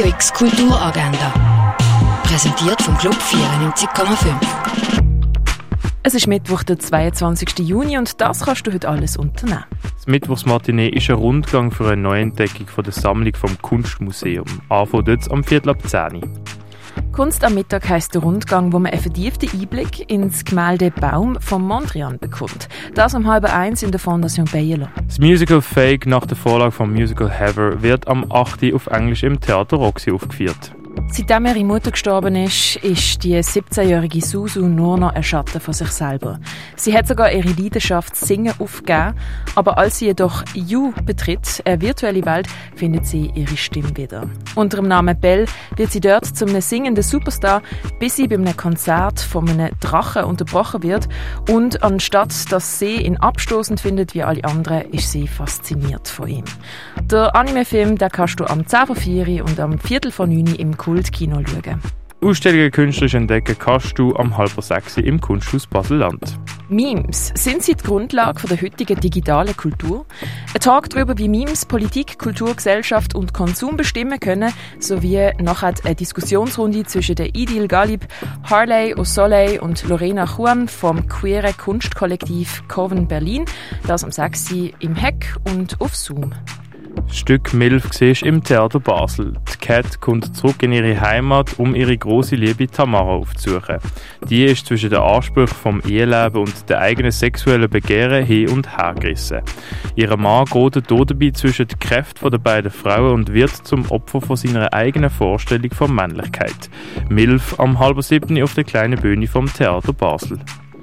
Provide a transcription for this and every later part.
Radio X Kulturagenda. Präsentiert vom Club 94,5. Es ist Mittwoch, der 22. Juni und das kannst du heute alles unternehmen. Das Mittwochsmatinee ist ein Rundgang für eine Neuentdeckung von der Sammlung vom Kunstmuseum. Anfang dort am Viertel ab 10 Kunst am Mittag heisst der Rundgang, wo man einen vertieften Einblick ins Gemälde Baum von Mondrian bekommt. Das um halb eins in der Fondation Bayerlo. Das Musical Fake nach der Vorlage vom Musical Heather wird am 8. auf Englisch im Theater Roxy aufgeführt. Seitdem ihre Mutter gestorben ist, ist die 17-jährige Susu nur noch ein Schatten von sich selber. Sie hat sogar ihre Leidenschaft Singen aufgegeben, aber als sie jedoch You betritt, eine virtuelle Welt, findet sie ihre Stimme wieder. Unter dem Namen Belle wird sie dort zum einem singenden Superstar, bis sie bei einem Konzert von einem Drachen unterbrochen wird und anstatt dass sie ihn abstoßend findet wie alle anderen, ist sie fasziniert von ihm. Der Anime-Film, den kannst du am 10 von 4 und am Viertel von 9 im Kultkino schauen. Ausstellungen künstlerisch entdecken kannst du am halber sechs im Kunsthaus Basel-Land. Memes sind sie die Grundlage der heutigen digitalen Kultur? Ein Tag darüber, wie Memes Politik, Kultur, Gesellschaft und Konsum bestimmen können, sowie nachher eine Diskussionsrunde zwischen der Idil Galib, Harley O'Soleil und Lorena Juan vom queeren Kunstkollektiv Coven Berlin, das am 6. im Heck und auf Zoom. Stück Milf siehst im Theater Basel. Die Cat kommt zurück in ihre Heimat, um ihre große Liebe Tamara aufzusuchen. Die ist zwischen den Ansprüchen vom Eheleben und der eigenen sexuellen Begehren hin und her gerissen. Ihr Mann geht dabei zwischen die Kräfte der beiden Frauen und wird zum Opfer von seiner eigenen Vorstellung von Männlichkeit. Milf am halben siebten auf der kleinen Bühne vom Theater Basel.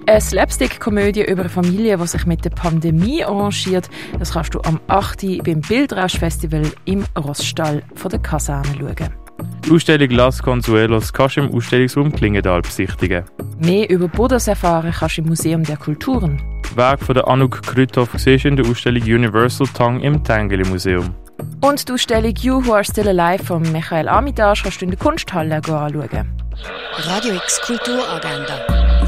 Eine Slapstick-Komödie über eine Familie, die sich mit der Pandemie arrangiert. Das kannst du am 8. beim Bildrausch-Festival im Rossstall von der Kaserne schauen. Die Ausstellung Las Consuelos kannst du im Ausstellungsraum Klingendal besichtigen. Mehr über Buddhas erfahren kannst du im Museum der Kulturen. Werk von der Anouk Krüthoff siehst in der Ausstellung Universal Tongue im Tengeli Museum. Und die Ausstellung You Who Are Still Alive von Michael Armitage kannst du in der Kunsthalle anschauen. Radio X Kulturagenda.